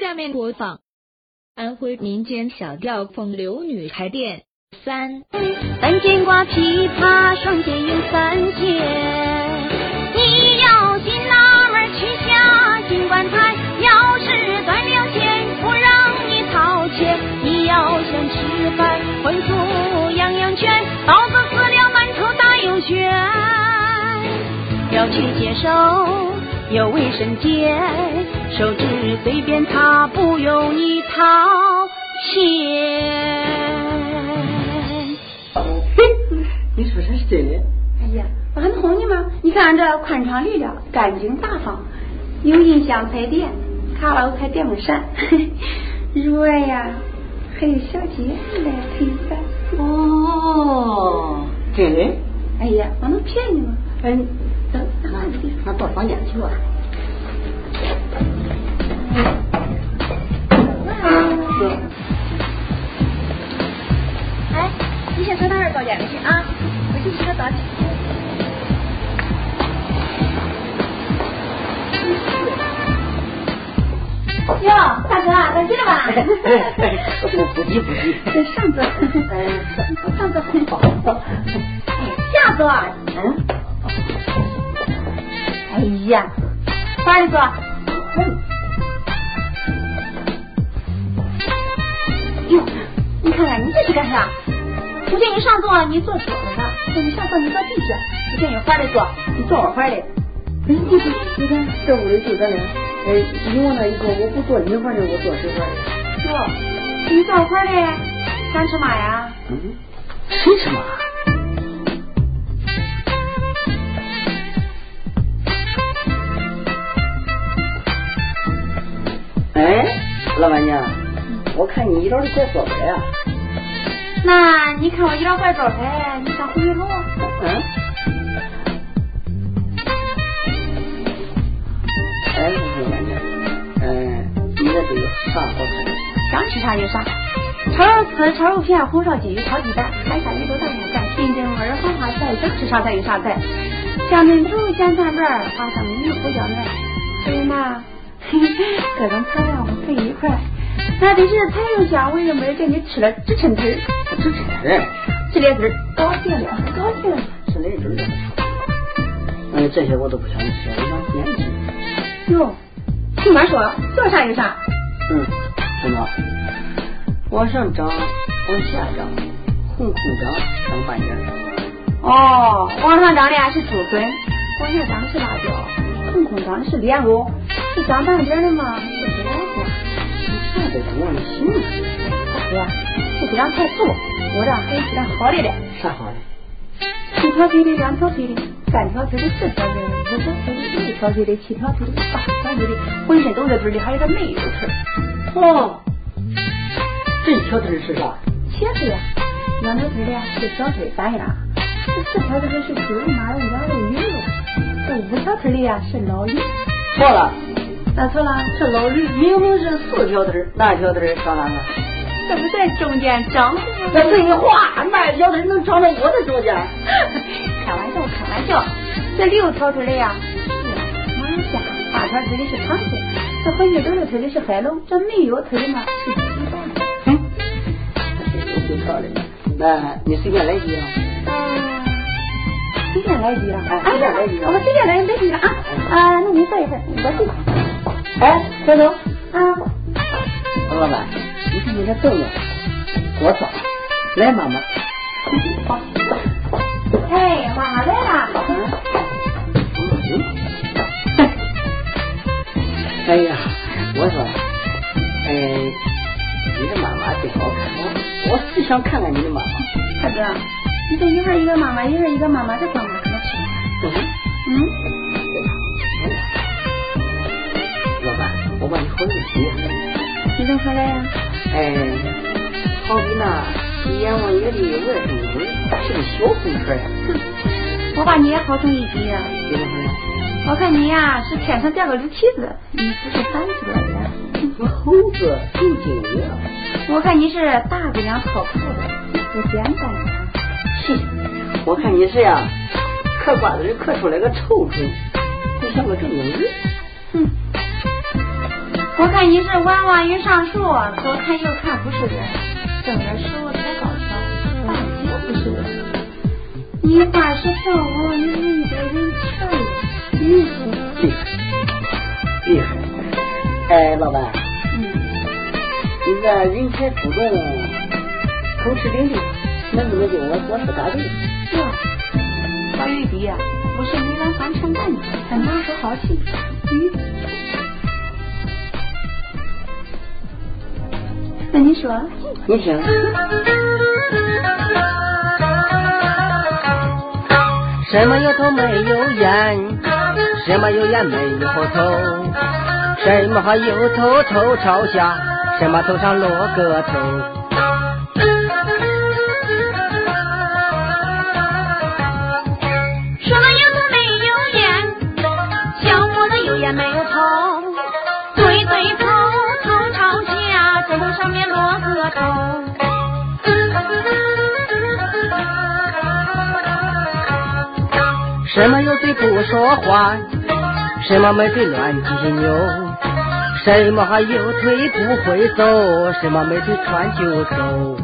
下面播放安徽民间小调风流女孩店三。单肩挂琵琶，双肩有三弦。你要进哪门去下金棺材？要是断了线，不让你掏钱。你要想吃饭，荤素样样全。包子死了，馒头大又卷。要去接手。有卫生间，手指随便擦，不用你掏钱。你说这是真的？哎呀，我还哄你吗？你看这宽敞利落，干净大方，有音响彩电，卡拉 OK 电风扇，如爱呀，还有小姐来陪伴。哦，真的？哎呀，我能骗你吗？嗯。那那到房间去吧。先上那儿搞点去啊，回去洗个澡去。哟，大哥，来劲了吧？不不急不急。上座。上座。好。下座。嗯。哎呀，快点坐。哟，你看看你这是干啥？不见你上座，你坐桌子上；叫你上座，你坐地下。不见你花的坐，你坐我换的。你你你看这屋里就这样，哎，你往那一坐，我不坐你花的，我坐谁花的？哟，你坐我换的，想吃嘛呀？嗯，谁吃嘛？老板娘，我看你一点都怪做派呀。那你看我一张怪做派，你想回头？嗯。哎，老板娘，嗯，你这都有啥好吃？想吃啥有啥，炒肉丝、炒肉片、红烧鲫鱼、炒鸡蛋、海鲜、绿豆大鸭蛋、清蒸味儿花花菜，想吃啥菜有啥菜。香椿头、咸蛋白、花生米、胡椒面，还有嘛？各种材料配一块，那得是菜又香，味又美，给你吃了直抻腿儿，直抻腿儿，直咧嘴儿，高兴了，高兴了，吃咧嘴儿。嗯，这些我都不想吃，我想年轻。哟，听妈说，做啥有啥？嗯，孙子，往上涨，往下涨，红空涨，涨半截。哦，往上涨的是竹笋，往下涨的是辣椒，红空涨的是莲藕。是长半截的吗？是不老多。你啥都不忘心了。大哥，这鸡蛋太素，我这还有鸡蛋好的嘞。啥好的？一条腿的，两条腿的，三条腿的，四条腿的，五条腿的，六条腿的，七条腿的，八条腿的，浑身都是腿的，还有个没有腿。哦，这一条腿是啥？茄子呀。两条腿的是小腿，单样。这四条腿的是猪肉、马肉、羊肉、鱼肉。这五条腿的呀是老鱼。错了。那错了？这老驴明明是四条腿，那条腿上哪个？这不在中间长吗？那废话，哪条腿能长到我的中间？开玩笑，开玩笑。这六条腿的呀是马虾，八条腿的是螃蟹，这浑身都是腿的是海龙，这没有腿的嘛是鸡蛋。嗯，有挺漂亮。那你随便来几样。随便来几样。哎，随便来几样。我随便来来几个啊啊，那你坐一会儿，我去。哎，小东啊，王老板，你看你这凳子，我坐。来，妈妈。好。哎，妈妈来了。嗯。哎呀，我说，哎，你的妈妈真好看，我我只想看看你的妈妈。大哥，你这一会儿一个妈妈，一会儿一个妈妈，这干嘛可吃？嗯。嗯。我把你喝一杯。你怎么回来呀？哎，好比那阎王爷的外甥女，是个小红车呀。哼，我把你也好成一比呀。怎么回来？我看你呀是天上掉个驴蹄子，你不是三十多的。我猴子有经验。我看你是大姑娘操裤的，不简单。嘻，我看你是呀，嗑瓜子里嗑出来个臭虫，不像个正经人。哼。我看你是玩玩鱼上树，左看右看不是人，正着手太高挑，大姐不是人。你话是跳舞，你人得人气儿，厉害厉害。哎，老板，嗯，你这人才出众，口齿伶俐，能不能给我做副大队？这高玉迪呀，不是梅兰芳唱干的，他拿手好戏。嗯，那你说？你听，什么有头没有眼，什么有眼没有头，什么有头头朝下，什么头上落个头。下，枕头上面落个头。什么有嘴不说话，什么没对乱挤扭，什么还有腿不会走，什么没腿穿就走。